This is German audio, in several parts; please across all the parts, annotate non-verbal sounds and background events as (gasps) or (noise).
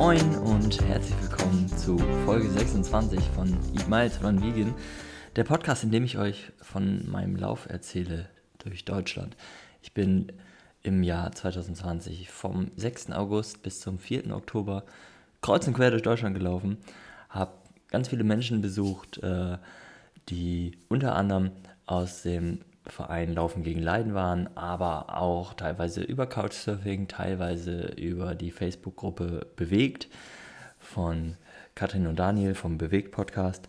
Moin und herzlich willkommen zu Folge 26 von Eat Miles Run Vegan, der Podcast, in dem ich euch von meinem Lauf erzähle durch Deutschland. Ich bin im Jahr 2020 vom 6. August bis zum 4. Oktober kreuz und quer durch Deutschland gelaufen, habe ganz viele Menschen besucht, äh, die unter anderem aus dem Verein Laufen gegen Leiden waren, aber auch teilweise über Couchsurfing, teilweise über die Facebook-Gruppe Bewegt von Katrin und Daniel vom Bewegt-Podcast.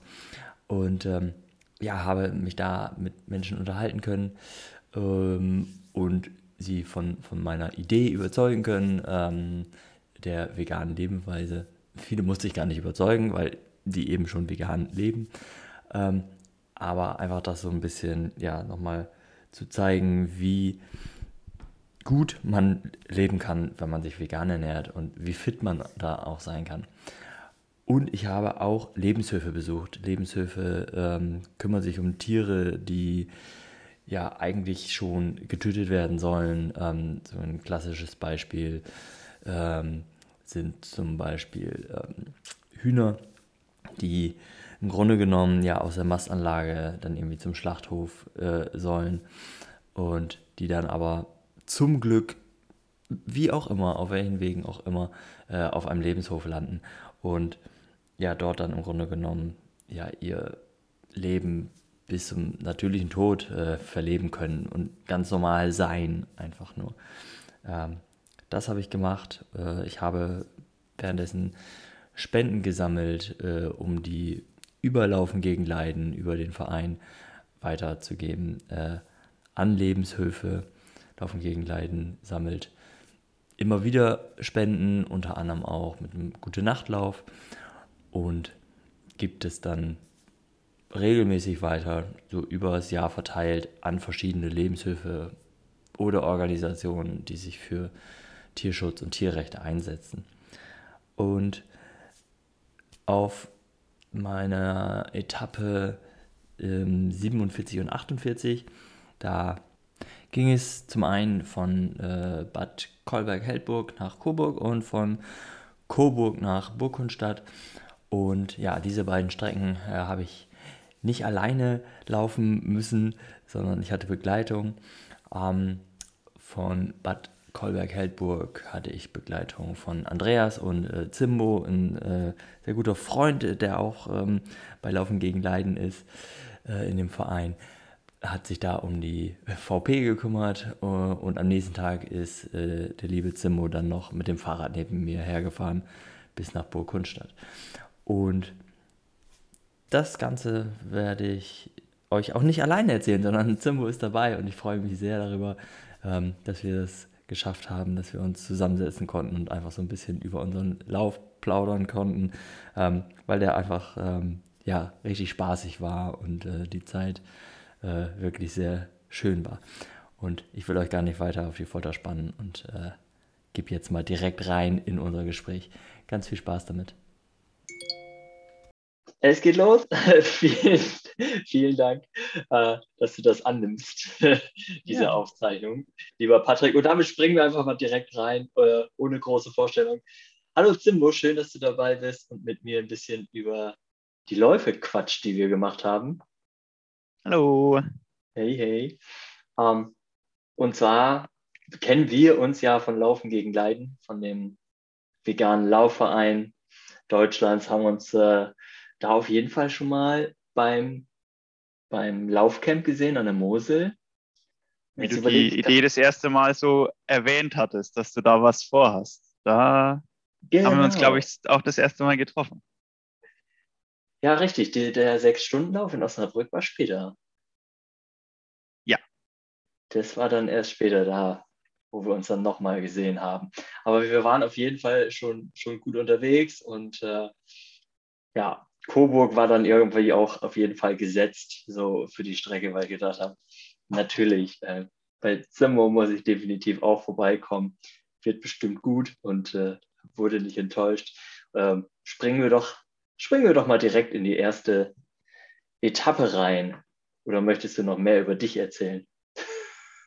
Und ähm, ja, habe mich da mit Menschen unterhalten können ähm, und sie von, von meiner Idee überzeugen können, ähm, der veganen Lebensweise. Viele musste ich gar nicht überzeugen, weil die eben schon vegan leben. Aber einfach das so ein bisschen, ja, nochmal zu zeigen, wie gut man leben kann, wenn man sich vegan ernährt und wie fit man da auch sein kann. Und ich habe auch Lebenshöfe besucht. Lebenshöfe ähm, kümmern sich um Tiere, die ja eigentlich schon getötet werden sollen. Ähm, so ein klassisches Beispiel ähm, sind zum Beispiel ähm, Hühner, die im Grunde genommen ja aus der Mastanlage dann irgendwie zum Schlachthof äh, sollen und die dann aber zum Glück, wie auch immer, auf welchen Wegen auch immer, äh, auf einem Lebenshof landen und ja dort dann im Grunde genommen ja ihr Leben bis zum natürlichen Tod äh, verleben können und ganz normal sein, einfach nur. Ähm, das habe ich gemacht. Äh, ich habe währenddessen Spenden gesammelt, äh, um die Überlaufen gegen Leiden über den Verein weiterzugeben. Äh, an Lebenshöfe, Laufen gegen Leiden sammelt immer wieder Spenden, unter anderem auch mit einem Gute Nachtlauf und gibt es dann regelmäßig weiter, so über das Jahr verteilt, an verschiedene Lebenshöfe oder Organisationen, die sich für Tierschutz und Tierrechte einsetzen. Und auf meiner Etappe ähm, 47 und 48. Da ging es zum einen von äh, Bad Kolberg-Heldburg nach Coburg und von Coburg nach Burgundstadt. Und ja, diese beiden Strecken äh, habe ich nicht alleine laufen müssen, sondern ich hatte Begleitung. Ähm, von Bad Kolberg-Heldburg hatte ich Begleitung von Andreas und äh, Zimbo, ein äh, sehr guter Freund, der auch ähm, bei Laufen gegen Leiden ist äh, in dem Verein. Hat sich da um die VP gekümmert äh, und am nächsten Tag ist äh, der liebe Zimbo dann noch mit dem Fahrrad neben mir hergefahren bis nach Burg Kunstadt. Und das Ganze werde ich euch auch nicht alleine erzählen, sondern Zimbo ist dabei und ich freue mich sehr darüber, ähm, dass wir das geschafft haben, dass wir uns zusammensetzen konnten und einfach so ein bisschen über unseren Lauf plaudern konnten, ähm, weil der einfach ähm, ja, richtig spaßig war und äh, die Zeit äh, wirklich sehr schön war. Und ich will euch gar nicht weiter auf die Folter spannen und äh, gebe jetzt mal direkt rein in unser Gespräch. Ganz viel Spaß damit. Es geht los. (laughs) vielen, vielen Dank, äh, dass du das annimmst, (laughs) diese ja. Aufzeichnung, lieber Patrick. Und damit springen wir einfach mal direkt rein, äh, ohne große Vorstellung. Hallo Zimbo, schön, dass du dabei bist und mit mir ein bisschen über die Läufe quatscht, die wir gemacht haben. Hallo. Hey, hey. Ähm, und zwar kennen wir uns ja von Laufen gegen Leiden, von dem veganen Laufverein Deutschlands, haben uns äh, da auf jeden Fall schon mal beim, beim Laufcamp gesehen an der Mosel. Wie du die Idee das erste Mal so erwähnt hattest, dass du da was vorhast. Da genau. haben wir uns, genau. glaube ich, auch das erste Mal getroffen. Ja, richtig. Die, der Sechs-Stunden-Lauf in Osnabrück war später. Ja. Das war dann erst später da, wo wir uns dann nochmal gesehen haben. Aber wir waren auf jeden Fall schon, schon gut unterwegs und äh, ja, Coburg war dann irgendwie auch auf jeden Fall gesetzt, so für die Strecke, weil ich gedacht habe, natürlich, äh, bei Zimmer muss ich definitiv auch vorbeikommen, wird bestimmt gut und äh, wurde nicht enttäuscht. Ähm, springen, wir doch, springen wir doch mal direkt in die erste Etappe rein. Oder möchtest du noch mehr über dich erzählen?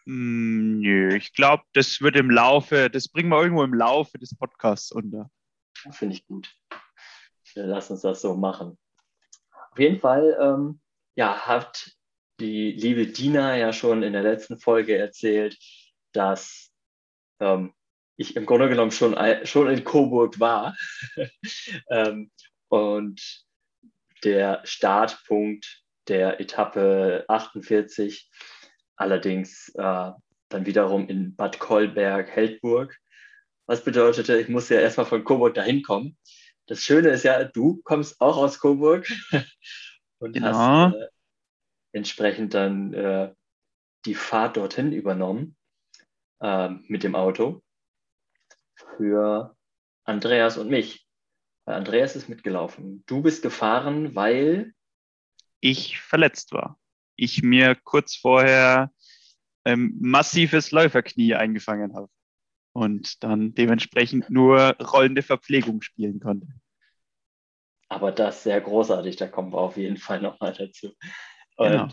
Mm, nö, ich glaube, das wird im Laufe, das bringen wir irgendwo im Laufe des Podcasts unter. Finde ich gut. Lass uns das so machen. Auf jeden Fall, ähm, ja, hat die liebe Dina ja schon in der letzten Folge erzählt, dass ähm, ich im Grunde genommen schon, schon in Coburg war. (laughs) ähm, und der Startpunkt der Etappe 48 allerdings äh, dann wiederum in Bad Kolberg-Heldburg. Was bedeutete, ich musste ja erstmal von Coburg dahin kommen. Das Schöne ist ja, du kommst auch aus Coburg (laughs) und genau. hast äh, entsprechend dann äh, die Fahrt dorthin übernommen äh, mit dem Auto für Andreas und mich. Weil Andreas ist mitgelaufen. Du bist gefahren, weil ich verletzt war. Ich mir kurz vorher ähm, massives Läuferknie eingefangen habe und dann dementsprechend nur rollende Verpflegung spielen konnte. Aber das ist sehr großartig, da kommen wir auf jeden Fall nochmal dazu. Und genau.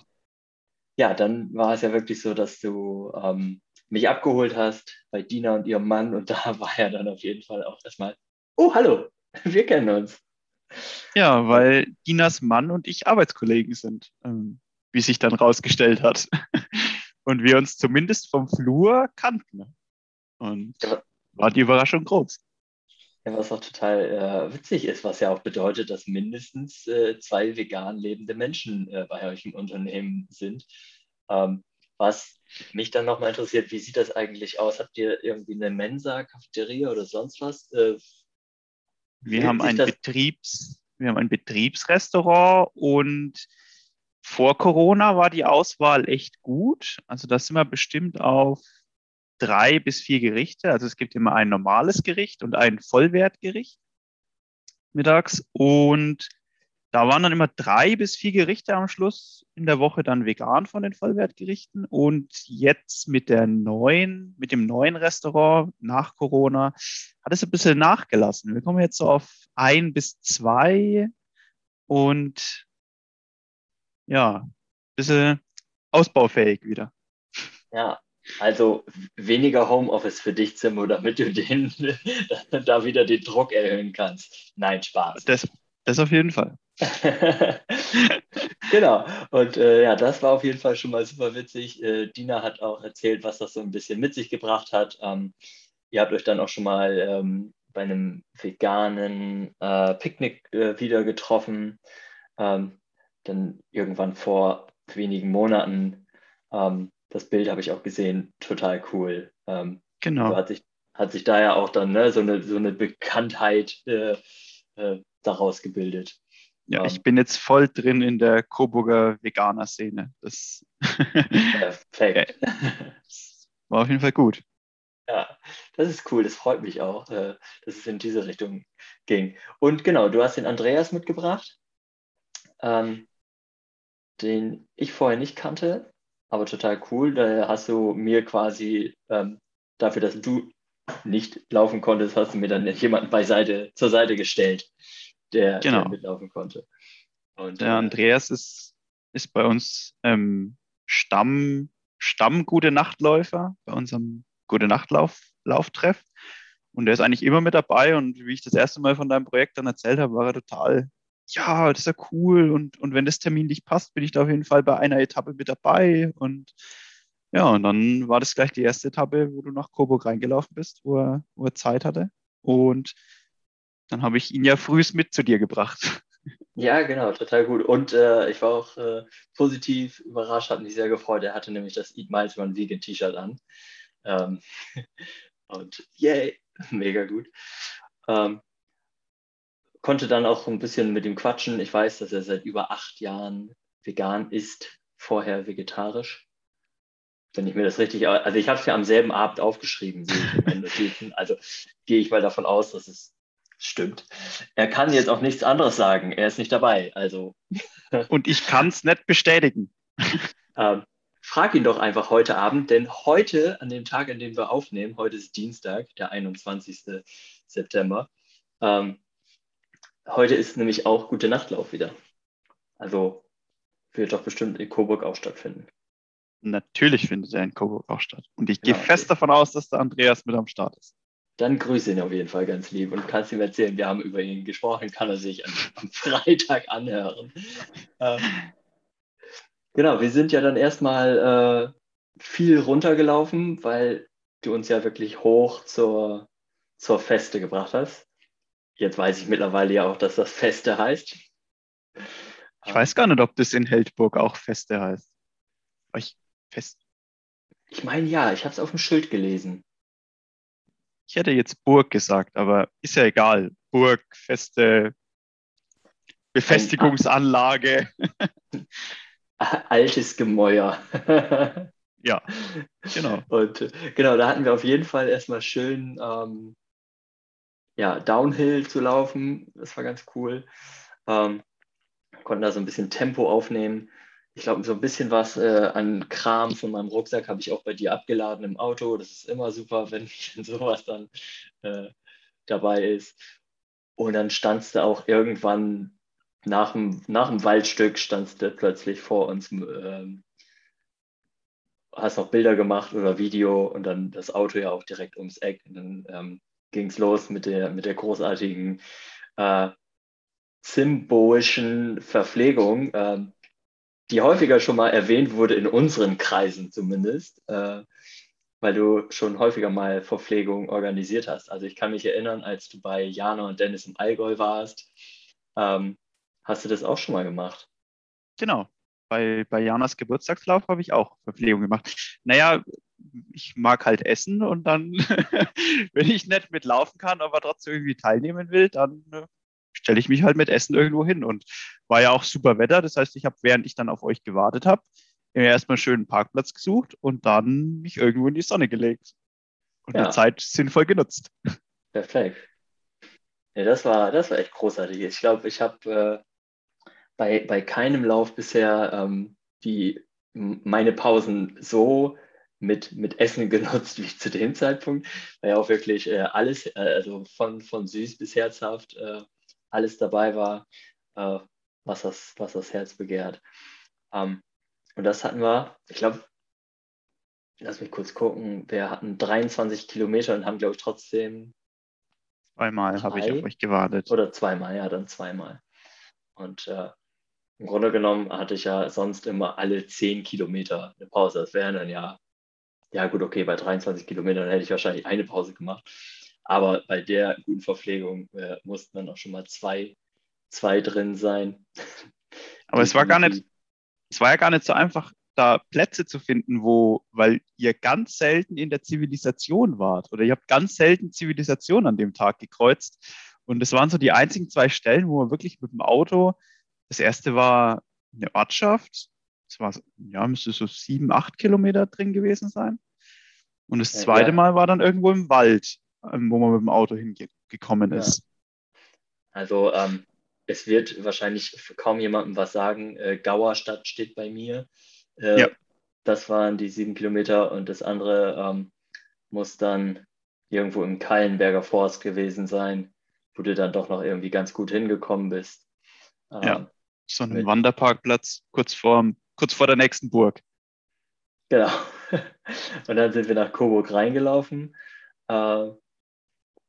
ja, dann war es ja wirklich so, dass du ähm, mich abgeholt hast bei Dina und ihrem Mann und (laughs) da war ja dann auf jeden Fall auch erstmal, oh, hallo, (laughs) wir kennen uns. Ja, weil Dinas Mann und ich Arbeitskollegen sind, ähm, wie sich dann rausgestellt hat. (laughs) und wir uns zumindest vom Flur kannten. Und ja, war die Überraschung groß. Ja, was auch total äh, witzig ist, was ja auch bedeutet, dass mindestens äh, zwei vegan lebende Menschen äh, bei euch im Unternehmen sind. Ähm, was mich dann nochmal interessiert, wie sieht das eigentlich aus? Habt ihr irgendwie eine Mensa, Cafeteria oder sonst was? Äh, wir haben, ein Betriebs, wir haben ein Betriebsrestaurant und vor Corona war die Auswahl echt gut. Also da sind wir bestimmt auf drei bis vier Gerichte. Also es gibt immer ein normales Gericht und ein Vollwertgericht mittags. Und da waren dann immer drei bis vier Gerichte am Schluss in der Woche dann vegan von den Vollwertgerichten. Und jetzt mit der neuen, mit dem neuen Restaurant nach Corona hat es ein bisschen nachgelassen. Wir kommen jetzt so auf ein bis zwei und ja, ein bisschen ausbaufähig wieder. Ja, also weniger Homeoffice für dich, Zimmer, damit du den, (laughs) da wieder den Druck erhöhen kannst. Nein, Spaß. Das, das auf jeden Fall. (laughs) genau. Und äh, ja, das war auf jeden Fall schon mal super witzig. Äh, Dina hat auch erzählt, was das so ein bisschen mit sich gebracht hat. Ähm, ihr habt euch dann auch schon mal ähm, bei einem veganen äh, Picknick äh, wieder getroffen. Ähm, dann irgendwann vor wenigen Monaten. Ähm, das Bild habe ich auch gesehen, total cool. Ähm, genau. Hat sich, hat sich da ja auch dann ne, so, eine, so eine Bekanntheit äh, äh, daraus gebildet. Ja, ich bin jetzt voll drin in der Coburger Veganer-Szene. Das Perfekt. (laughs) war auf jeden Fall gut. Ja, das ist cool. Das freut mich auch, äh, dass es in diese Richtung ging. Und genau, du hast den Andreas mitgebracht, ähm, den ich vorher nicht kannte, aber total cool. Da hast du mir quasi ähm, dafür, dass du nicht laufen konntest, hast du mir dann jemanden beiseite, zur Seite gestellt der, genau. der mitlaufen konnte. Und, der äh, Andreas ist, ist bei uns ähm, Stamm, Stamm Gute Nachtläufer bei unserem Gute Nachtlauf Lauftreff. Und der ist eigentlich immer mit dabei. Und wie ich das erste Mal von deinem Projekt dann erzählt habe, war er total, ja, das ist ja cool. Und, und wenn das Termin nicht passt, bin ich da auf jeden Fall bei einer Etappe mit dabei. Und ja, und dann war das gleich die erste Etappe, wo du nach Coburg reingelaufen bist, wo er, wo er Zeit hatte. Und dann habe ich ihn ja frühest mit zu dir gebracht. (laughs) Ja, genau, total gut. Und äh, ich war auch äh, positiv überrascht, hat mich sehr gefreut. Er hatte nämlich das Eat Miles Run Vegan T-Shirt an. Ähm, (laughs) und yay, (laughs) mega gut. Ähm, konnte dann auch ein bisschen mit ihm quatschen. Ich weiß, dass er seit über acht Jahren vegan ist, vorher vegetarisch. Wenn ich mir das richtig, also ich habe es ja am selben Abend aufgeschrieben, Also gehe ich mal davon aus, dass es Stimmt. Er kann jetzt auch nichts anderes sagen. Er ist nicht dabei. Also. (laughs) Und ich kann es nicht bestätigen. ähm, frag ihn doch einfach heute Abend, denn heute, an dem Tag, an dem wir aufnehmen, heute ist Dienstag, der 21. September. Ähm, heute ist nämlich auch Gute Nachtlauf wieder. Also wird doch bestimmt in Coburg auch stattfinden. Natürlich findet er in Coburg auch statt. Und ich gehe ja, fest davon aus, dass der Andreas mit am Start ist. dann grüße ihn auf jeden Fall ganz lieb und kannst ihm erzählen, wir haben über ihn gesprochen, kann er sich am, am (laughs) Freitag anhören. Ähm, genau, wir sind ja dann erstmal äh, viel runtergelaufen, weil du uns ja wirklich hoch zur, zur Feste gebracht hast. Jetzt weiß ich mittlerweile ja auch, dass das Feste heißt. Ich weiß gar nicht, ob das in Heldburg auch Feste heißt. Ich, fest. ich meine ja, ich habe es auf dem Schild gelesen. Ich hätte jetzt Burg gesagt, aber ist ja egal. Burg, Feste, Befestigungsanlage. (laughs) Altes Gemäuer. ja, (laughs) genau. Und genau, da hatten wir auf jeden Fall erstmal schön ähm, ja, Downhill zu laufen. Das war ganz cool. Ähm, konnten da so ein bisschen Tempo aufnehmen. Ich glaube, so ein bisschen was äh, an Kram von meinem Rucksack habe ich auch bei dir abgeladen im Auto. Das ist immer super, (laughs) wenn sowas dann äh, dabei ist. Und dann standst du auch irgendwann nach dem, nach dem Waldstück, standst du plötzlich vor uns, ähm, hast noch Bilder gemacht oder Video und dann das Auto ja auch direkt ums Eck. Und dann ähm, ging es los mit der, mit der großartigen äh, symbolischen Verpflegung. Ähm, die häufiger schon mal erwähnt wurde, in unseren Kreisen zumindest, äh, weil du schon häufiger mal Verpflegung organisiert hast. Also ich kann mich erinnern, als du bei Jana und Dennis im Allgäu warst, ähm, hast du das auch schon mal gemacht. Genau. Bei, bei Janas Geburtstagslauf habe ich auch Verpflegung gemacht. Naja, ich mag halt essen und dann, (laughs) wenn ich nicht mitlaufen kann, aber trotzdem irgendwie teilnehmen will, dann äh, stelle ich mich halt mit Essen irgendwo hin. Und war ja auch super Wetter. Das heißt, ich habe, während ich dann auf euch gewartet habe, mir erstmal einen schönen Parkplatz gesucht und dann mich irgendwo in die Sonne gelegt. Und ja. die Zeit sinnvoll genutzt. Perfekt. Ja, das war, das war echt großartig. Ich glaube, ich habe äh, bei, bei keinem Lauf bisher ähm, die, meine Pausen so mit, mit Essen (laughs) genutzt wie zu dem Zeitpunkt, weil ja auch wirklich äh, alles, äh, also von, von süß bis herzhaft, äh, alles dabei war, äh, was, das, was das Herz begehrt. Ähm, und das hatten wir, ich glaube, lass mich kurz gucken, wir hatten 23 Kilometer und haben, glaube ich, trotzdem. Zweimal habe ich auf euch gewartet. Oder zweimal, ja, dann zweimal. Und äh, im Grunde genommen hatte ich ja sonst immer alle 10 Kilometer eine Pause. Das wären dann ja, ja gut, okay, bei 23 Kilometern hätte ich wahrscheinlich eine Pause gemacht. Aber bei der guten Verpflegung äh, mussten dann auch schon mal zwei, zwei drin sein. (laughs) Aber es war gar nicht, es war ja gar nicht so einfach, da Plätze zu finden, wo, weil ihr ganz selten in der Zivilisation wart oder ihr habt ganz selten Zivilisation an dem Tag gekreuzt. Und es waren so die einzigen zwei Stellen, wo man wirklich mit dem Auto, das erste war eine Ortschaft, das war, ja, müsste so sieben, acht Kilometer drin gewesen sein. Und das zweite ja. Mal war dann irgendwo im Wald. Ähm, wo man mit dem Auto hingekommen ist. Also ähm, es wird wahrscheinlich kaum jemandem was sagen. Äh, Gauerstadt steht bei mir. Äh, ja. Das waren die sieben Kilometer und das andere ähm, muss dann irgendwo im Kallenberger Forst gewesen sein, wo du dann doch noch irgendwie ganz gut hingekommen bist. Ähm, ja, so ein Wanderparkplatz kurz vor, kurz vor der nächsten Burg. Genau. (laughs) Und dann sind wir nach Coburg reingelaufen. Äh,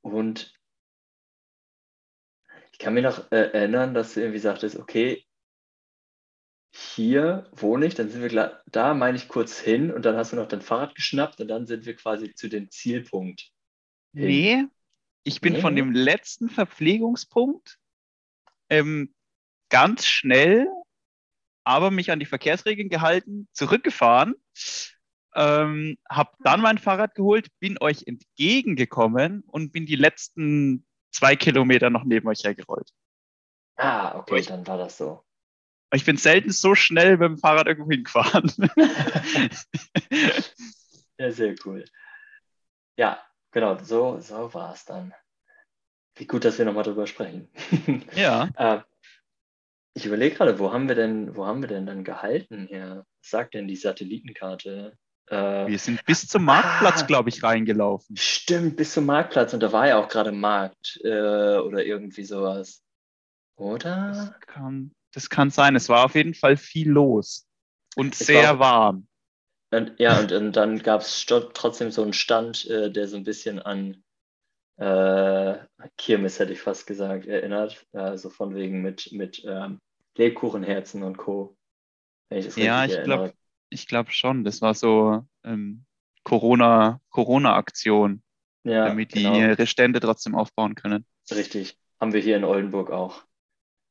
und ich kann mich noch äh, erinnern, dass du irgendwie sagtest, okay, hier wohne ich, dann sind wir da, meine ich kurz hin und dann hast du noch dein Fahrrad geschnappt und dann sind wir quasi zu dem Zielpunkt. Hin. Nee, ich bin nee. von dem letzten Verpflegungspunkt ähm, ganz schnell, aber mich an die Verkehrsregeln gehalten, zurückgefahren ähm, habe dann mein Fahrrad geholt, bin euch entgegengekommen und bin die letzten zwei Kilometer noch neben euch hergerollt. Ah, okay, ich, dann war das so. Ich bin selten so schnell mit dem Fahrrad irgendwo hingefahren. (laughs) ja, sehr cool. Ja, genau, so, so war es dann. Wie gut, dass wir nochmal drüber sprechen. Ja. (laughs) äh, ich überlege gerade, wo haben wir denn, wo haben wir denn dann gehalten hier? Was sagt denn die Satellitenkarte? Äh, wir sind bis zum Marktplatz, ah, glaube ich, reingelaufen. Stimmt, bis zum Marktplatz. Und da war ja auch gerade Markt äh, oder irgendwie sowas. Oder? Das kann, das kann sein. Es war auf jeden Fall viel los. Und es sehr warm. Und, ja, und, und dann gab es trotzdem so einen Stand, äh, der so ein bisschen an, äh, Kirmes hätte ich fast gesagt, erinnert. Also von wegen mit, mit ähm, Lebkuchenherzen und Co. ja, ich glaube ich glaube schon. Das war so ähm, Corona, Corona-Aktion, ja, damit die genau. ihre Stände trotzdem aufbauen können. Richtig. Haben wir hier in Oldenburg auch.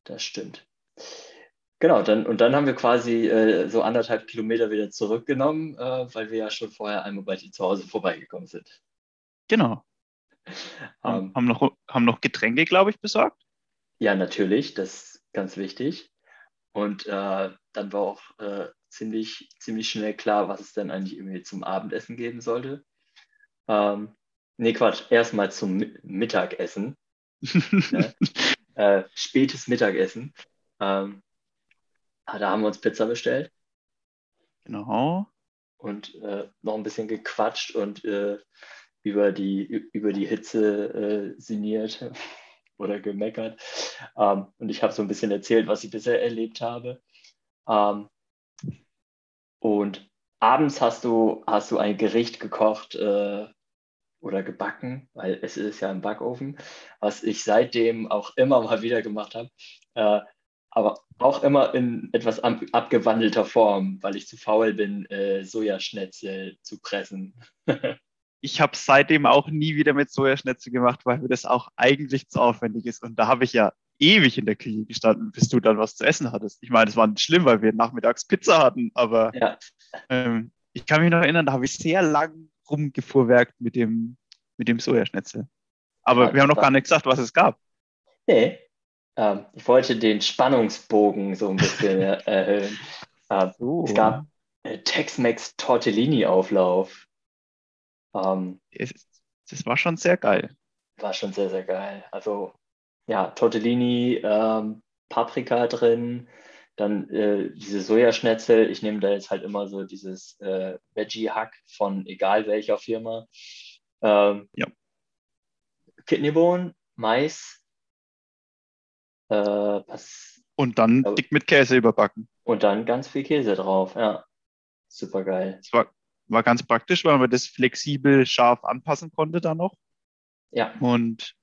Das stimmt. Genau, dann, und dann haben wir quasi äh, so anderthalb Kilometer wieder zurückgenommen, äh, weil wir ja schon vorher einmal bei dir zu Hause vorbeigekommen sind. Genau. Um, ähm. haben, noch, haben noch Getränke, glaube ich, besorgt? Ja, natürlich, das ist ganz wichtig. Und äh, dann war auch äh, ziemlich, ziemlich schnell klar, was es denn eigentlich irgendwie zum Abendessen geben sollte. Ähm, nee, Quatsch, erstmal zum Mittagessen. (laughs) ne? äh, spätes Mittagessen. Ähm, ah, da haben wir uns Pizza bestellt. Genau. Und äh, noch ein bisschen gequatscht und äh, über, die, über die Hitze äh, sinniert (laughs) oder gemeckert. Ähm, und ich habe so ein bisschen erzählt, was ich bisher erlebt habe. Ähm, und abends hast du, hast du ein Gericht gekocht äh, oder gebacken, weil es ist ja im Backofen, was ich seitdem auch immer mal wieder gemacht habe. Äh, aber auch immer in etwas abgewandelter Form, weil ich zu faul bin, äh, Sojaschnetzel zu pressen. (laughs) ich habe seitdem auch nie wieder mit Sojaschnetzel gemacht, weil mir das auch eigentlich zu aufwendig ist. Und da habe ich ja ewig in der Küche gestanden, bis du dann was zu essen hattest. Ich meine, es war nicht schlimm, weil wir nachmittags Pizza hatten, aber ja. ähm, ich kann mich noch erinnern, da habe ich sehr lang rumgefuhrwerkt mit dem, mit dem Sojaschnetzel. Aber ja, wir haben noch gar nicht gesagt, was es gab. Nee. Ähm, ich wollte den Spannungsbogen so ein bisschen (laughs) erhöhen. Ähm, uh. Es gab äh, Tex-Mex Tortellini-Auflauf. Ähm, das war schon sehr geil. War schon sehr, sehr geil. Also ja, Tortellini, ähm, Paprika drin, dann äh, diese Sojaschnetzel. Ich nehme da jetzt halt immer so dieses äh, Veggie-Hack von egal welcher Firma. Ähm, ja. Kidneybohnen, Mais. Äh, was, und dann dick mit Käse überbacken. Und dann ganz viel Käse drauf, ja. Super geil. Das war, war ganz praktisch, weil man das flexibel scharf anpassen konnte da noch. Ja. Und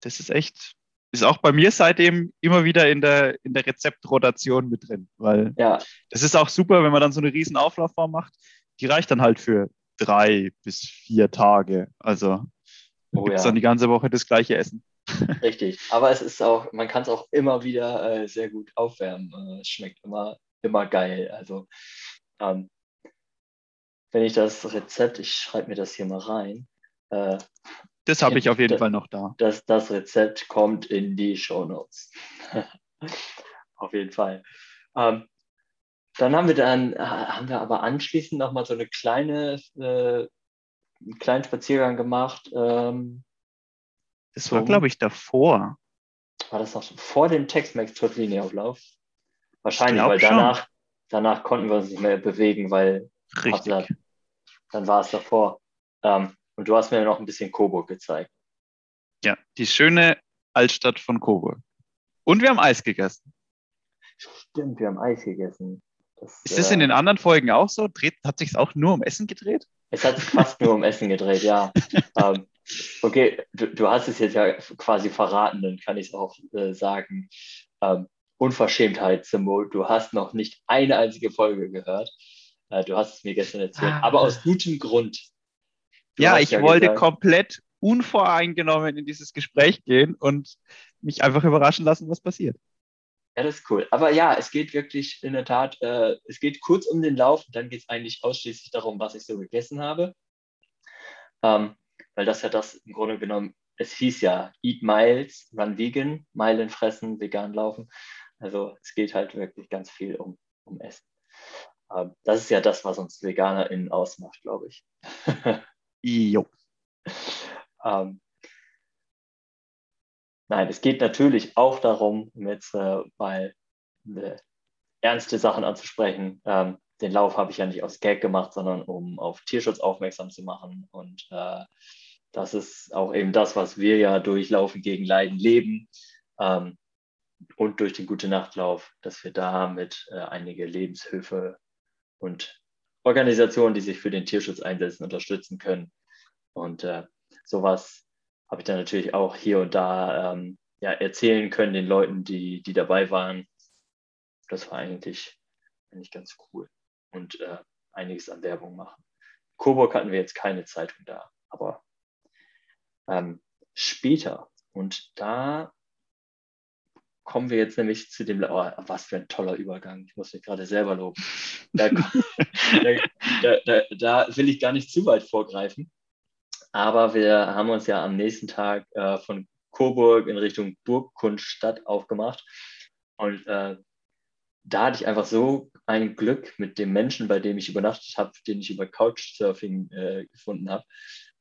das ist echt, ist auch bei mir seitdem immer wieder in der, in der Rezeptrotation mit drin, weil ja. das ist auch super, wenn man dann so eine riesen Auflaufform macht. Die reicht dann halt für drei bis vier Tage. Also oh, gibt es ja. dann die ganze Woche das gleiche Essen. Richtig, aber es ist auch, man kann es auch immer wieder äh, sehr gut aufwärmen. Äh, es schmeckt immer, immer geil. Also ähm, wenn ich das Rezept, ich schreibe mir das hier mal rein, äh, das habe ich auf jeden das, Fall noch da. Das, das Rezept kommt in die Show Notes. (laughs) auf jeden Fall. Ähm, dann haben wir dann, äh, haben wir aber anschließend nochmal so eine kleine, äh, einen kleinen Spaziergang gemacht. Ähm, das war, glaube ich, davor. War das noch vor dem Tex-Mex Tortellini-Auflauf? Wahrscheinlich, weil danach, danach konnten wir uns nicht mehr bewegen, weil Richtig. dann war es davor. Ähm, und du hast mir noch ein bisschen Coburg gezeigt. Ja, die schöne Altstadt von Coburg. Und wir haben Eis gegessen. Stimmt, wir haben Eis gegessen. Das, ist das äh, in den anderen Folgen auch so? Dreht, hat sich auch nur um Essen gedreht? Es hat sich fast nur um Essen gedreht, ja. (laughs) ähm, okay, du, du, hast es jetzt ja quasi verraten, dann kann ich es auch äh, sagen. Ähm, Unverschämtheit, Symbol. Du hast noch nicht eine einzige Folge gehört. Äh, du hast es mir gestern erzählt, ah. aber aus gutem Grund. Du ja, ich ja wollte gesagt, komplett unvoreingenommen in dieses Gespräch gehen und mich einfach überraschen lassen, was passiert. Ja, das ist cool. Aber ja, es geht wirklich in der Tat, äh, es geht kurz um den Lauf und dann geht es eigentlich ausschließlich darum, was ich so gegessen habe. Ähm, weil das ja das im Grunde genommen, es hieß ja Eat Miles, Run Vegan, Meilen fressen, vegan laufen. Also es geht halt wirklich ganz viel um, um Essen. Ähm, das ist ja das, was uns VeganerInnen ausmacht, glaube ich. (laughs) Jo. Ähm, nein, es geht natürlich auch darum, jetzt äh, mal äh, ernste Sachen anzusprechen. Ähm, den Lauf habe ich ja nicht aus Gag gemacht, sondern um auf Tierschutz aufmerksam zu machen. Und äh, das ist auch eben das, was wir ja durch Laufen gegen Leiden leben. Ähm, und durch den Gute Nachtlauf, dass wir damit äh, einige Lebenshöfe und Organisationen, die sich für den Tierschutz einsetzen, unterstützen können. Und äh, sowas habe ich dann natürlich auch hier und da ähm, ja, erzählen können den Leuten, die, die dabei waren. Das war eigentlich, eigentlich ganz cool und äh, einiges an Werbung machen. Coburg hatten wir jetzt keine Zeitung da, aber ähm, später. Und da kommen wir jetzt nämlich zu dem, oh, was für ein toller Übergang. Ich muss mich gerade selber loben. (laughs) Da, da, da, da, will ich gar nicht zu weit vorgreifen. Aber wir haben uns ja am nächsten Tag äh, von Coburg in Richtung Burgkundstadt aufgemacht. Und äh, da hatte ich einfach so ein Glück mit dem Menschen, bei dem ich übernachtet habe, den ich über Couchsurfing äh, gefunden habe.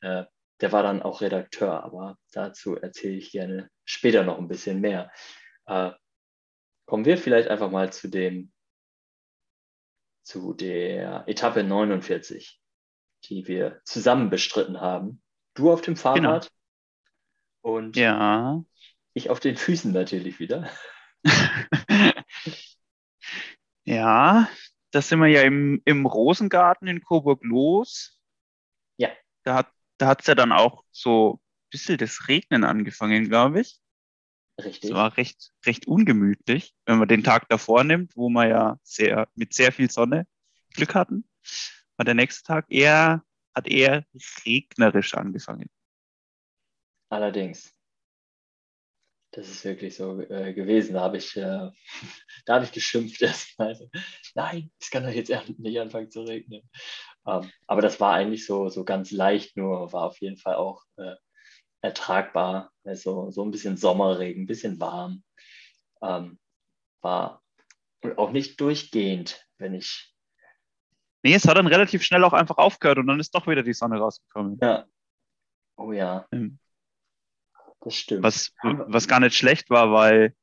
Äh, der war dann auch Redakteur, aber dazu erzähle ich gerne später noch ein bisschen mehr. Äh, kommen wir vielleicht einfach mal zu dem zu der Etappe 49, die wir zusammen bestritten haben. Du auf dem Fahrrad genau. und ja. ich auf den Füßen natürlich wieder. (laughs) ja, das sind wir ja im, im Rosengarten in Coburg los. Ja. Da hat da es ja dann auch so ein bisschen das Regnen angefangen, glaube ich. Richtig. Es war recht, recht ungemütlich, wenn man den Tag davor nimmt, wo wir ja sehr, mit sehr viel Sonne Glück hatten. War der nächste Tag eher, hat eher regnerisch angefangen. Allerdings. Das ist wirklich so äh, gewesen. Da habe ich, äh, (laughs) da ich geschimpft (laughs) erstmal. Nein, es kann doch jetzt nicht anfangen zu regnen. Ähm, aber das war eigentlich so, so ganz leicht, nur war auf jeden Fall auch äh, ertragbar. Also so ein bisschen Sommerregen, ein bisschen warm. Ähm, war auch nicht durchgehend, wenn ich. Nee, es hat dann relativ schnell auch einfach aufgehört und dann ist doch wieder die Sonne rausgekommen. Ja. Oh ja. Ähm, das stimmt. Was, was gar nicht schlecht war, weil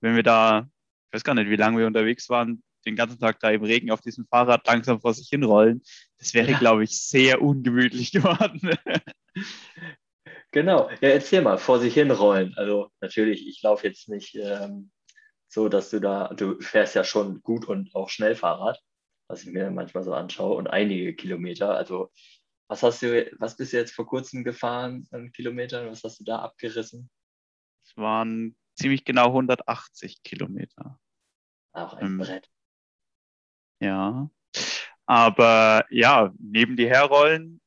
wenn wir da, ich weiß gar nicht, wie lange wir unterwegs waren, den ganzen Tag da im Regen auf diesem Fahrrad langsam vor sich hinrollen, das wäre, ja. glaube ich, sehr ungemütlich (laughs) geworden. Genau, ja, erzähl mal, vor sich hinrollen. Also natürlich, ich laufe jetzt nicht ähm, so, dass du da, du fährst ja schon gut und auch schnell Fahrrad, was ich mir manchmal so anschaue und einige Kilometer. Also was hast du, was bist du jetzt vor kurzem gefahren an Kilometern? Was hast du da abgerissen? Es waren ziemlich genau 180 Kilometer. Auch ein ähm, Brett. Ja. Aber ja, neben die Herrollen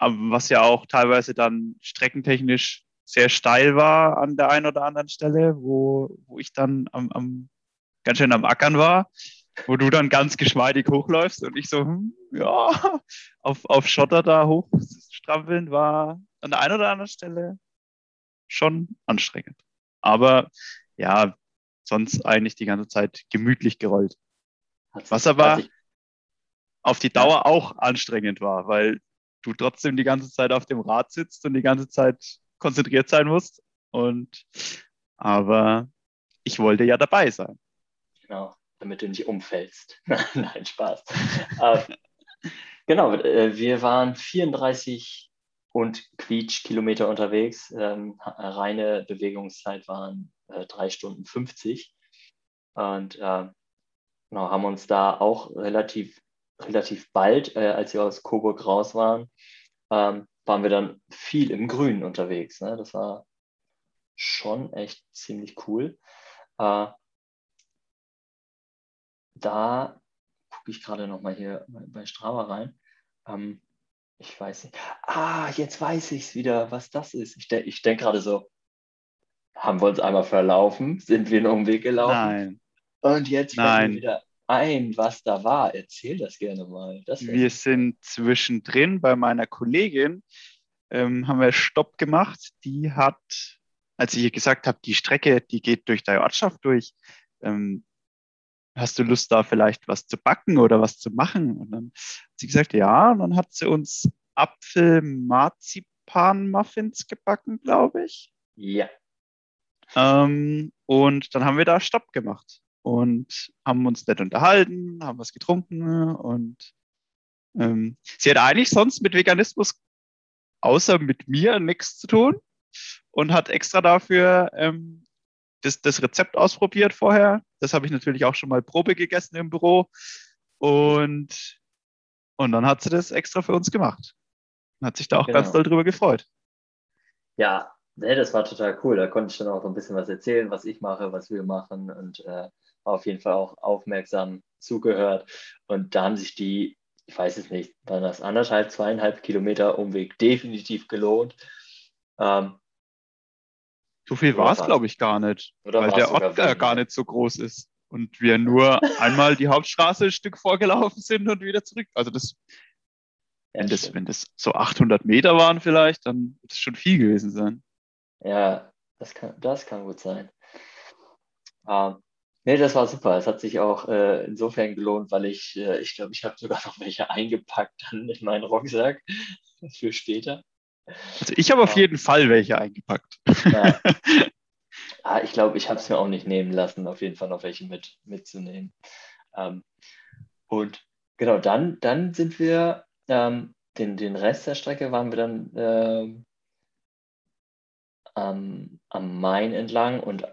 was ja auch teilweise dann streckentechnisch sehr steil war an der einen oder anderen Stelle, wo, wo ich dann am, am, ganz schön am Ackern war, wo du dann ganz geschmeidig hochläufst und ich so, hm, ja, auf, auf Schotter da hochstrampeln war an der einen oder anderen Stelle schon anstrengend. Aber ja, sonst eigentlich die ganze Zeit gemütlich gerollt. Was aber auf die Dauer auch anstrengend war, weil du trotzdem die ganze Zeit auf dem Rad sitzt und die ganze Zeit konzentriert sein musst. Und aber ich wollte ja dabei sein. Genau, damit du nicht umfällst. (laughs) Nein, Spaß. äh, genau, äh, wir waren 34 und Quietsch Kilometer unterwegs. Ähm, reine Bewegungszeit waren äh, 3 Stunden 50. Und äh, genau, haben uns da auch relativ relativ bald, äh, als wir aus Coburg raus waren, ähm, waren wir dann viel im Grünen unterwegs. Ne? Das war schon echt ziemlich cool. Äh, da gucke ich gerade noch mal hier bei Strava rein. Ähm, ich weiß nicht. Ah, jetzt weiß ich es wieder, was das ist. Ich, de ich denke gerade so, haben wir uns einmal verlaufen? Sind wir einen Umweg gelaufen? Nein. Und jetzt Nein. wieder ein, was da war. Erzähl das gerne mal. Das wir sind zwischendrin bei meiner Kollegin, ähm, haben wir Stopp gemacht. Die hat, als ich ihr gesagt habe, die Strecke, die geht durch deine Ortschaft durch. Ähm, hast du Lust, da vielleicht was zu backen oder was zu machen? Und dann hat sie gesagt, ja. Und dann hat sie uns Apfel-Marzipan-Muffins gebacken, glaube ich. Ja. Ähm, und dann haben wir da Stopp gemacht und haben uns nett unterhalten, haben was getrunken und ähm, sie hat eigentlich sonst mit Veganismus außer mit mir nichts zu tun und hat extra dafür ähm, das, das Rezept ausprobiert vorher. Das habe ich natürlich auch schon mal Probe gegessen im Büro und, und dann hat sie das extra für uns gemacht. Hat sich da auch genau. ganz doll drüber gefreut. Ja, nee, das war total cool. Da konnte ich dann auch so ein bisschen was erzählen, was ich mache, was wir machen und äh, auf jeden Fall auch aufmerksam zugehört. Und da haben sich die, ich weiß es nicht, waren das anderthalb, zweieinhalb Kilometer Umweg definitiv gelohnt. Ähm, so viel war es, glaube ich, gar nicht, weil der Ort gar, gar nicht so groß ist und wir nur (laughs) einmal die Hauptstraße ein Stück vorgelaufen sind und wieder zurück. Also das, ja, wenn, das wenn das so 800 Meter waren vielleicht, dann wird es schon viel gewesen sein. Ja, das kann, das kann gut sein. Ähm, nee, das war super. Es hat sich auch äh, insofern gelohnt, weil ich, äh, ich glaube, ich habe sogar noch welche eingepackt dann in meinen Rucksack (laughs) für später. Also ich habe auf jeden Fall welche eingepackt. Ja. (laughs) ah, ich glaube, ich habe es mir auch nicht nehmen lassen, auf jeden Fall noch welche mit, mitzunehmen. Ähm, und genau, dann, dann sind wir, ähm, den, den Rest der Strecke waren wir dann äh, am, am Main entlang und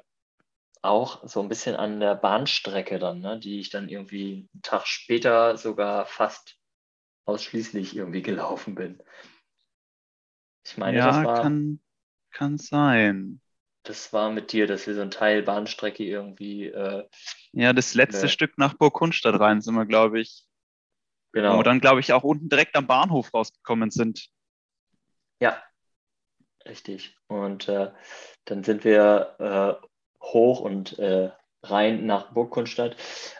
auch so ein bisschen an der Bahnstrecke dann, ne, die ich dann irgendwie einen Tag später sogar fast ausschließlich irgendwie gelaufen bin. Ich meine, ja, das war, kann, kann sein. Das war mit dir, dass wir so ein Teil Bahnstrecke irgendwie. Äh, ja, das letzte äh, Stück nach Burg Kunstadt rein sind wir, glaube ich. Genau. Wo wir dann, glaube ich, auch unten direkt am Bahnhof rausgekommen sind. Ja, richtig. Und äh, dann sind wir äh, hoch und äh, rein nach Burg Kunstadt.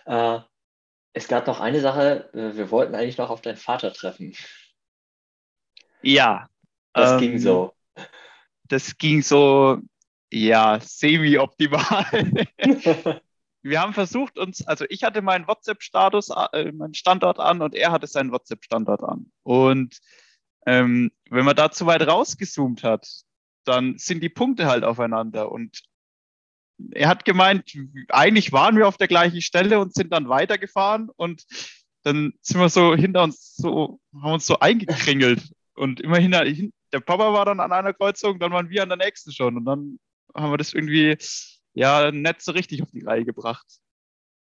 Äh, es gab noch eine Sache, wir wollten eigentlich noch auf deinen Vater treffen. Ja, das ähm, ging so. Das ging so, ja, semi-optimal. (laughs) wir haben versucht uns, also ich hatte meinen WhatsApp-Status, äh, meinen Standort an und er hatte seinen WhatsApp-Standort an. Und ähm, wenn man da zu weit rausgezoomt hat, dann sind die Punkte halt aufeinander. Und er hat gemeint, eigentlich waren wir auf der gleichen Stelle und sind dann weitergefahren und dann sind wir so hinter uns so, haben uns so eingekringelt und immer hinter, der Papa war dann an einer Kreuzung, dann waren wir an der nächsten schon. Und dann haben wir das irgendwie ja nicht so richtig auf die Reihe gebracht.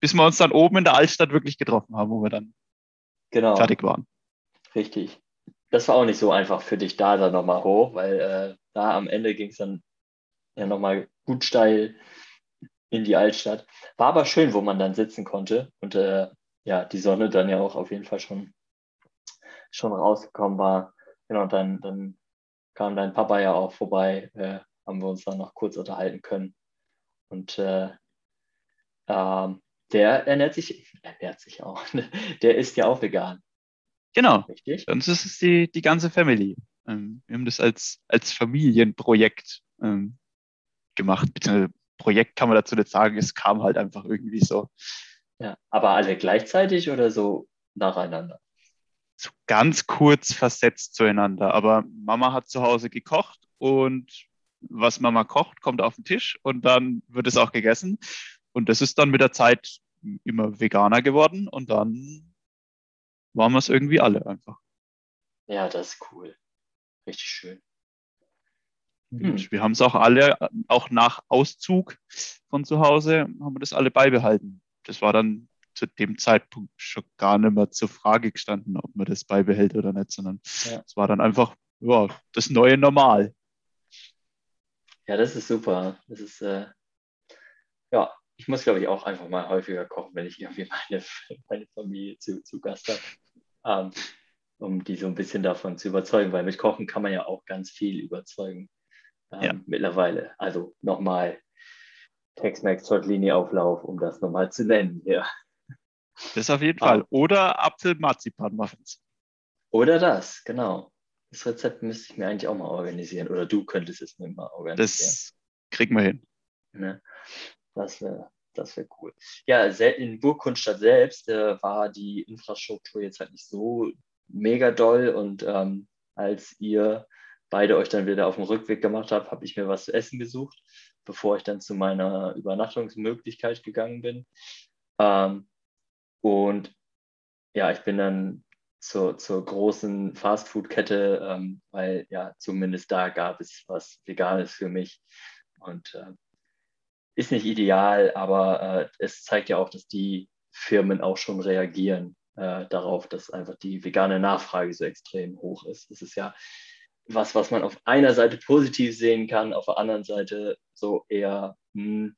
Bis wir uns dann oben in der Altstadt wirklich getroffen haben, wo wir dann genau. fertig waren. Richtig. Das war auch nicht so einfach für dich da dann nochmal hoch, weil äh, da am Ende ging es dann ja nochmal gut steil in die Altstadt. War aber schön, wo man dann sitzen konnte und äh, ja, die Sonne dann ja auch auf jeden Fall schon, schon rausgekommen war. Genau, dann, dann kam dein Papa ja auch vorbei, äh, haben wir uns dann noch kurz unterhalten können. Und äh, ähm, der ernährt sich, ernährt sich auch, der ist ja auch vegan. Genau. Richtig? Bei uns ist es die, die ganze Family. Ähm, wir haben das als, als Familienprojekt ähm, gemacht. Beziehungsweise Projekt kann man dazu nicht sagen, es kam halt einfach irgendwie so. Ja, aber alle gleichzeitig oder so nacheinander? so ganz kurz versetzt zueinander. Aber Mama hat zu Hause gekocht und was Mama kocht, kommt auf den Tisch und dann wird es auch gegessen. Und das ist dann mit der Zeit immer veganer geworden und dann waren wir es irgendwie alle einfach. Ja, das ist cool. Richtig schön. Hm. Wir haben es auch alle, auch nach Auszug von zu Hause, haben wir das alle beibehalten. Das war dann zu dem Zeitpunkt schon gar nicht mehr zur Frage gestanden, ob man das beibehält oder nicht, sondern ja. es war dann einfach ja, das neue Normal. Ja, das ist super. Das ist, äh, ja, ich muss, glaube ich, auch einfach mal häufiger kochen, wenn ich irgendwie meine, (laughs) meine Familie zu, zu Gast habe, ähm, um die so ein bisschen davon zu überzeugen, weil mit Kochen kann man ja auch ganz viel überzeugen ähm, ja. mittlerweile. Also nochmal Tex-Mex Tortellini-Auflauf, um das nochmal zu nennen. Ja. Das auf jeden. Fall. Oder Apfel-Marzipan-Muffins. Oder das, genau. Das Rezept müsste ich mir eigentlich auch mal organisieren. Oder du könntest es mir mal organisieren. Das kriegen wir hin. Ne? Das wäre das wär cool. Ja, in Burgkunstadt selbst äh, war die Infrastruktur jetzt halt nicht so mega doll. Und ähm, als ihr beide euch dann wieder auf den Rückweg gemacht habt, habe ich mir was zu essen gesucht, bevor ich dann zu meiner Übernachtungsmöglichkeit gegangen bin. Ähm, und ja, ich bin dann zur, zur großen Fastfood-Kette, ähm, weil ja, zumindest da gab es was Veganes für mich. Und äh, ist nicht ideal, aber äh, es zeigt ja auch, dass die Firmen auch schon reagieren äh, darauf, dass einfach die vegane Nachfrage so extrem hoch ist. Es ist ja was, was man auf einer Seite positiv sehen kann, auf der anderen Seite so eher, hm,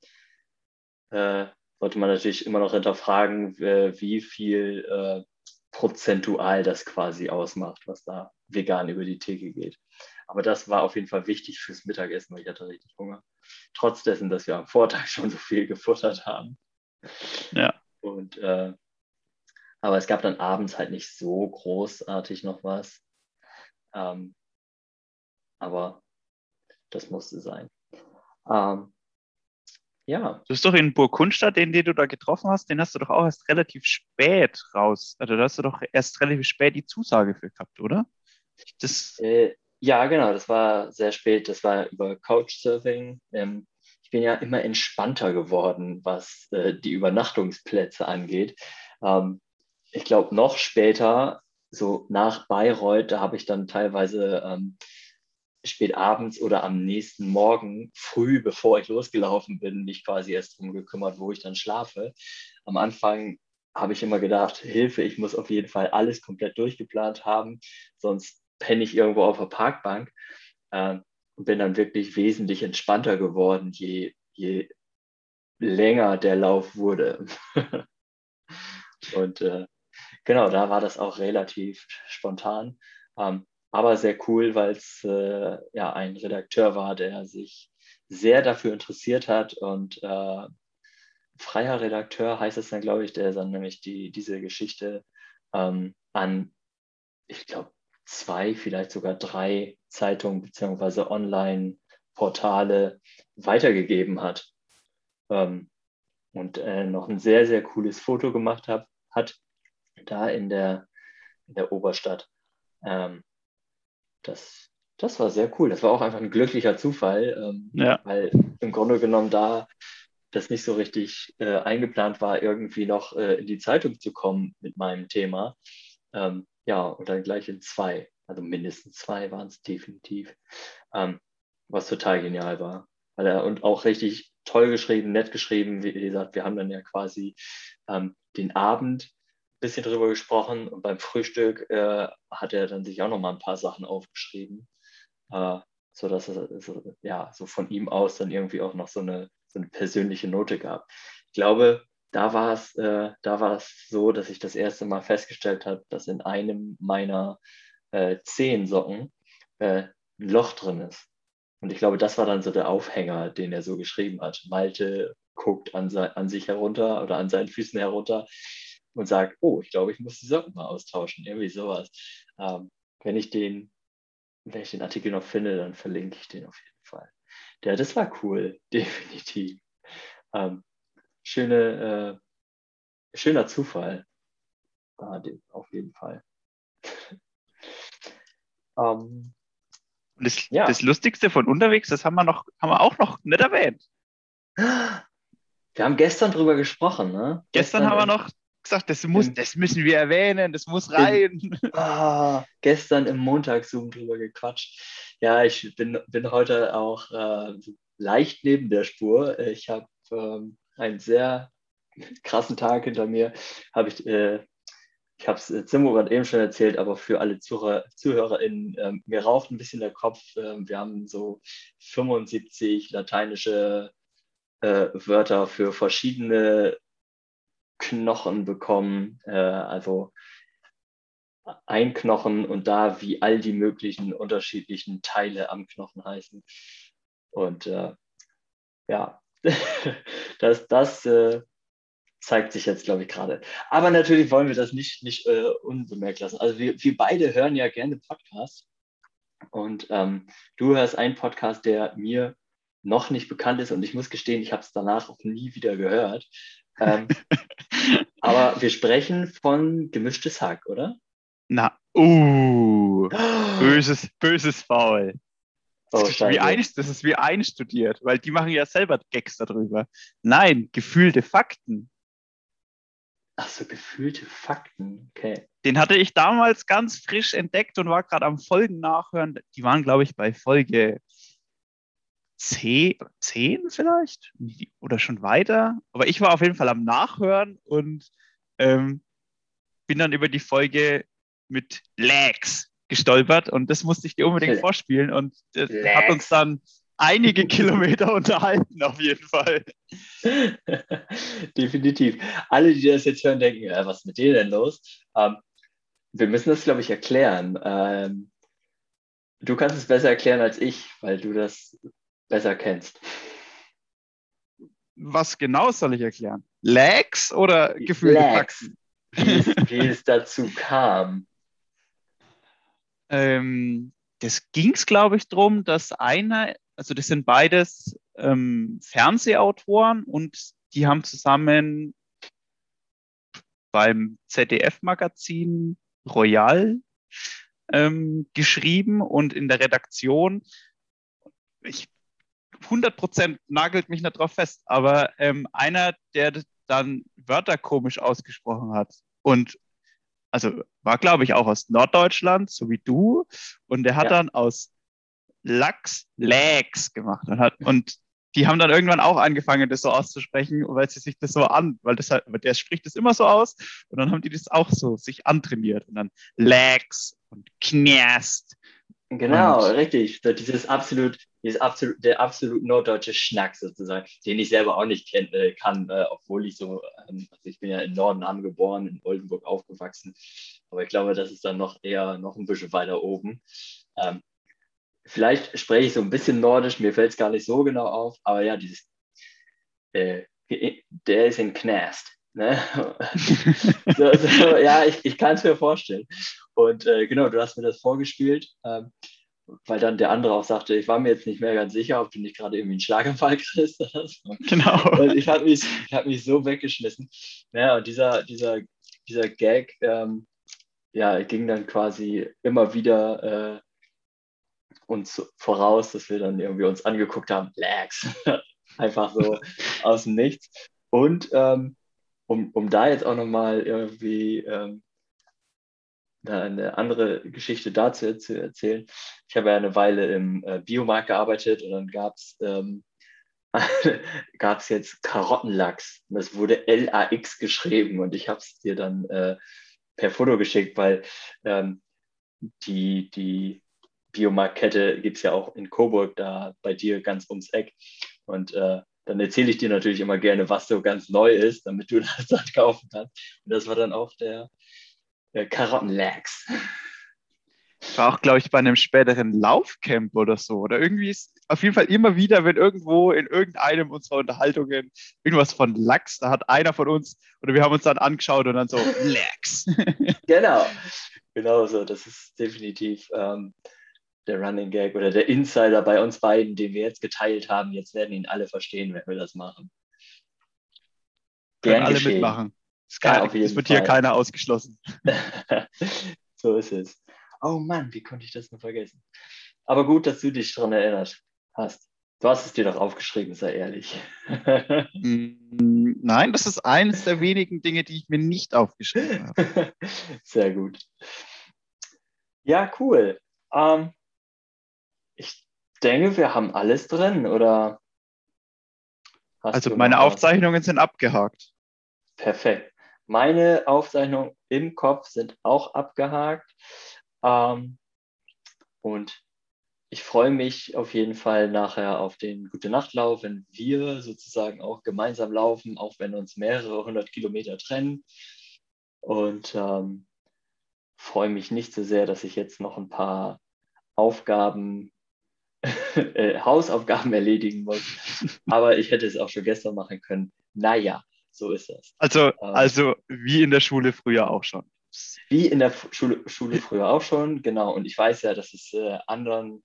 äh, sollte man natürlich immer noch hinterfragen, äh, wie viel äh, prozentual das quasi ausmacht, was da vegan über die Theke geht. Aber das war auf jeden Fall wichtig fürs Mittagessen, weil ich hatte richtig Hunger. Trotz dessen, dass wir am Vortag schon so viel gefuttert haben. Ja. Und äh, aber es gab dann abends halt nicht so großartig noch was. Ähm, aber das musste sein. Ähm, ja. Du hast doch in Burg Kunstadt, den, den du da getroffen hast, den hast du doch auch erst relativ spät raus. Also da hast du doch erst relativ spät die Zusage für gehabt, oder? Das äh, ja, genau, das war sehr spät. Das war über Couchsurfing. Ähm, ich bin ja immer entspannter geworden, was äh, die Übernachtungsplätze angeht. Ähm, ich glaube, noch später, so nach Bayreuth, da habe ich dann teilweise ähm, spät abends oder am nächsten Morgen früh, bevor ich losgelaufen bin, mich quasi erst darum gekümmert, wo ich dann schlafe. Am Anfang habe ich immer gedacht, Hilfe, ich muss auf jeden Fall alles komplett durchgeplant haben, sonst penne ich irgendwo auf der Parkbank. Äh, und bin dann wirklich wesentlich entspannter geworden, je, je länger der Lauf wurde. (laughs) und äh, genau, da war das auch relativ spontan. Ähm, aber sehr cool, weil es äh, ja ein Redakteur war, der sich sehr dafür interessiert hat und äh, freier Redakteur heißt es dann, glaube ich, der dann nämlich die, diese Geschichte ähm, an, ich glaube, zwei, vielleicht sogar drei Zeitungen bzw. Online-Portale weitergegeben hat. Ähm, und äh, noch ein sehr, sehr cooles Foto gemacht hab, hat, da in der, in der Oberstadt. Ähm, das, das war sehr cool. Das war auch einfach ein glücklicher Zufall, ähm, ja. weil im Grunde genommen da das nicht so richtig äh, eingeplant war, irgendwie noch äh, in die Zeitung zu kommen mit meinem Thema. Ähm, ja, und dann gleich in zwei. Also mindestens zwei waren es definitiv. Ähm, was total genial war. Weil er, und auch richtig toll geschrieben, nett geschrieben. Wie gesagt, wir haben dann ja quasi ähm, den Abend bisschen drüber gesprochen und beim Frühstück äh, hat er dann sich auch noch mal ein paar Sachen aufgeschrieben, äh, sodass es so, ja, so von ihm aus dann irgendwie auch noch so eine, so eine persönliche Note gab. Ich glaube, da war es äh, da war es so, dass ich das erste Mal festgestellt habe, dass in einem meiner äh, Zehensocken äh, ein Loch drin ist. Und ich glaube, das war dann so der Aufhänger, den er so geschrieben hat. Malte guckt an, an sich herunter oder an seinen Füßen herunter und sagt, oh, ich glaube, ich muss die Socken mal austauschen, irgendwie sowas. Ähm, wenn ich den, wenn ich den Artikel noch finde, dann verlinke ich den auf jeden Fall. Der, das war cool, (laughs) definitiv. Ähm, schöne, äh, schöner Zufall. Ah, auf jeden Fall. (laughs) ähm, das, ja. das Lustigste von unterwegs, das haben wir noch, haben wir auch noch nicht erwähnt. (gasps) Wir haben gestern drüber gesprochen, ne? Gestern, gestern haben wir noch gesagt, das, muss, das müssen wir erwähnen, das muss rein. (laughs) Ah, gestern im Montagszoom drüber gequatscht. Ja, ich bin, bin heute auch äh, leicht neben der Spur. Ich habe ähm, einen sehr krassen Tag hinter mir. Habe ich, äh, ich habe es Zimmer gerade eben schon erzählt, aber für alle Zuhörer, ZuhörerInnen, äh, mir raucht ein bisschen der Kopf. Ähm, wir haben so 75 lateinische äh, Wörter für verschiedene Knochen bekommen, äh, also ein Knochen und da wie all die möglichen unterschiedlichen Teile am Knochen heißen. Und äh, ja, (laughs) das, das äh, zeigt sich jetzt, glaube ich, gerade. Aber natürlich wollen wir das nicht, nicht äh, unbemerkt lassen. Also wir, wir beide hören ja gerne Podcasts. Und ähm, du hörst einen Podcast, der mir noch nicht bekannt ist. Und ich muss gestehen, ich habe es danach auch nie wieder gehört. Ähm, (laughs) aber wir sprechen von gemischtes Hack, oder? Na, uh, (gasps) böses, böses Faul. Das, oh, ist wie ein, das ist wie einstudiert, weil die machen ja selber Gags darüber. Nein, gefühlte Fakten. Ach so, gefühlte Fakten, okay. Den hatte ich damals ganz frisch entdeckt und war gerade am Folgen nachhören. Die waren, glaube ich, bei Folge 10, 10 vielleicht oder schon weiter. Aber ich war auf jeden Fall am Nachhören und ähm, bin dann über die Folge mit Legs gestolpert und das musste ich dir unbedingt vorspielen und das hat uns dann einige (laughs) Kilometer unterhalten, auf jeden Fall. (laughs) Definitiv. Alle, die das jetzt hören, denken, ja, was ist mit dir denn los? Ähm, wir müssen das, glaube ich, erklären. Ähm, du kannst es besser erklären als ich, weil du das besser kennst. Was genau soll ich erklären? Lags oder Gefühle? Lags. Wie es, (laughs) wie es dazu kam. Ähm, das ging es, glaube ich, darum, dass einer, also das sind beides ähm, Fernsehautoren und die haben zusammen beim ZDF-Magazin Royal ähm, geschrieben und in der Redaktion, ich 100 Prozent nagelt mich nicht drauf fest, aber ähm, einer, der dann Wörter komisch ausgesprochen hat und also war, glaube ich, auch aus Norddeutschland, so wie du. Und der hat ja. dann aus Lachs Lags gemacht und, hat, und die haben dann irgendwann auch angefangen, das so auszusprechen, weil sie sich das so an, weil das halt, der spricht das immer so aus und dann haben die das auch so sich antrainiert und dann Lags und Knast. Genau, und, richtig. So dieses absolut, dieses absolut, der absolut norddeutsche Schnack sozusagen, den ich selber auch nicht kenn, äh, kann, äh, obwohl ich so, ähm, also ich bin ja in Norden geboren, in Oldenburg aufgewachsen, aber ich glaube, das ist dann noch eher noch ein bisschen weiter oben. Ähm, vielleicht spreche ich so ein bisschen nordisch, mir fällt es gar nicht so genau auf, aber ja, dieses, äh, der ist in Knast. Ne? (laughs) so, so, ja, ich, ich kann es mir vorstellen. Und äh, genau, du hast mir das vorgespielt, ähm, weil dann der andere auch sagte, ich war mir jetzt nicht mehr ganz sicher, ob du nicht gerade irgendwie einen Schlaganfall (laughs) kriegst. Oder so. Genau. Und ich habe mich, hab mich so weggeschmissen. Ja, und dieser, dieser, dieser Gag ähm, ja, ging dann quasi immer wieder äh, uns voraus, dass wir dann irgendwie uns angeguckt haben, Lags, (laughs) einfach so aus dem Nichts. Und ähm, um, um da jetzt auch nochmal irgendwie ähm, eine andere Geschichte dazu zu erzählen. Ich habe ja eine Weile im äh, Biomarkt gearbeitet und dann gab es ähm, (laughs) jetzt Karottenlachs. Das wurde L-A-X geschrieben und ich habe es dir dann äh, per Foto geschickt, weil ähm, die, die Biomarktkette gibt es ja auch in Coburg, da bei dir ganz ums Eck. Und äh, dann erzähle ich dir natürlich immer gerne, was so ganz neu ist, damit du (laughs) das dann kaufen kannst. Und das war dann auch der, der Karottenlax. War auch, glaube ich, bei einem späteren Laufcamp oder so. Oder irgendwie ist auf jeden Fall immer wieder, wenn irgendwo in irgendeinem unserer Unterhaltungen irgendwas von Lachs, da hat einer von uns, oder wir haben uns dann angeschaut und dann so, (laughs) Lachs. genau, (laughs) genau so. Das ist definitiv ähm, der Running Gag oder der Insider bei uns beiden, den wir jetzt geteilt haben. Jetzt werden ihn alle verstehen, wenn wir das machen. Gern alle geschehen. mitmachen. Es, kann, ja, es wird Fall. hier keiner ausgeschlossen. (laughs) so ist es. Oh Mann, wie konnte ich das nur vergessen? Aber gut, dass du dich daran erinnert hast. Du hast es dir doch aufgeschrieben, sei ehrlich. (laughs) Mm, nein, das ist eines der wenigen Dinge, die ich mir nicht aufgeschrieben habe. (laughs) Sehr gut. Ja, cool. Ähm, ich denke, wir haben alles drin, oder? also meine Aufzeichnungen sind abgehakt. Perfekt. Meine Aufzeichnungen im Kopf sind auch abgehakt. Ähm, und ich freue mich auf jeden Fall nachher auf den Gute Nachtlauf, wenn wir sozusagen auch gemeinsam laufen, auch wenn uns mehrere hundert Kilometer trennen. Und ähm, freue mich nicht so sehr, dass ich jetzt noch ein paar Aufgaben (laughs) äh, Hausaufgaben erledigen muss. Aber ich hätte es auch schon gestern machen können. Naja, so ist das. Also, ähm, also wie in der Schule früher auch schon. Wie in der Schule, Schule früher auch schon, genau. Und ich weiß ja, dass es äh, anderen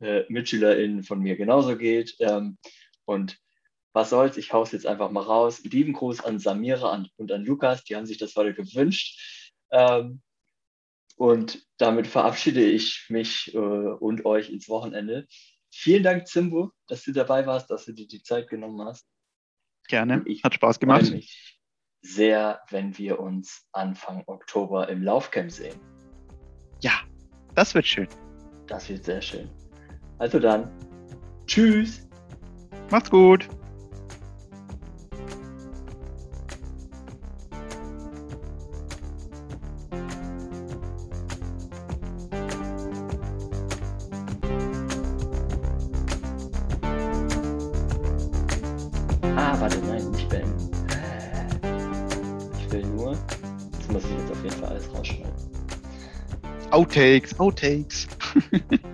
äh, MitschülerInnen von mir genauso geht. Ähm, und was soll's, ich hau's jetzt einfach mal raus. Lieben Gruß an Samira und an Lukas, die haben sich das heute gewünscht. Ähm, und damit verabschiede ich mich äh, und euch ins Wochenende. Vielen Dank, Zimbo, dass du dabei warst, dass du dir die Zeit genommen hast. Gerne, ich hat Spaß gemacht. freue mich sehr, wenn wir uns Anfang Oktober im Laufcamp sehen. Ja, das wird schön. Das wird sehr schön. Also dann, tschüss. Macht's gut. Outtakes, Outtakes. (laughs)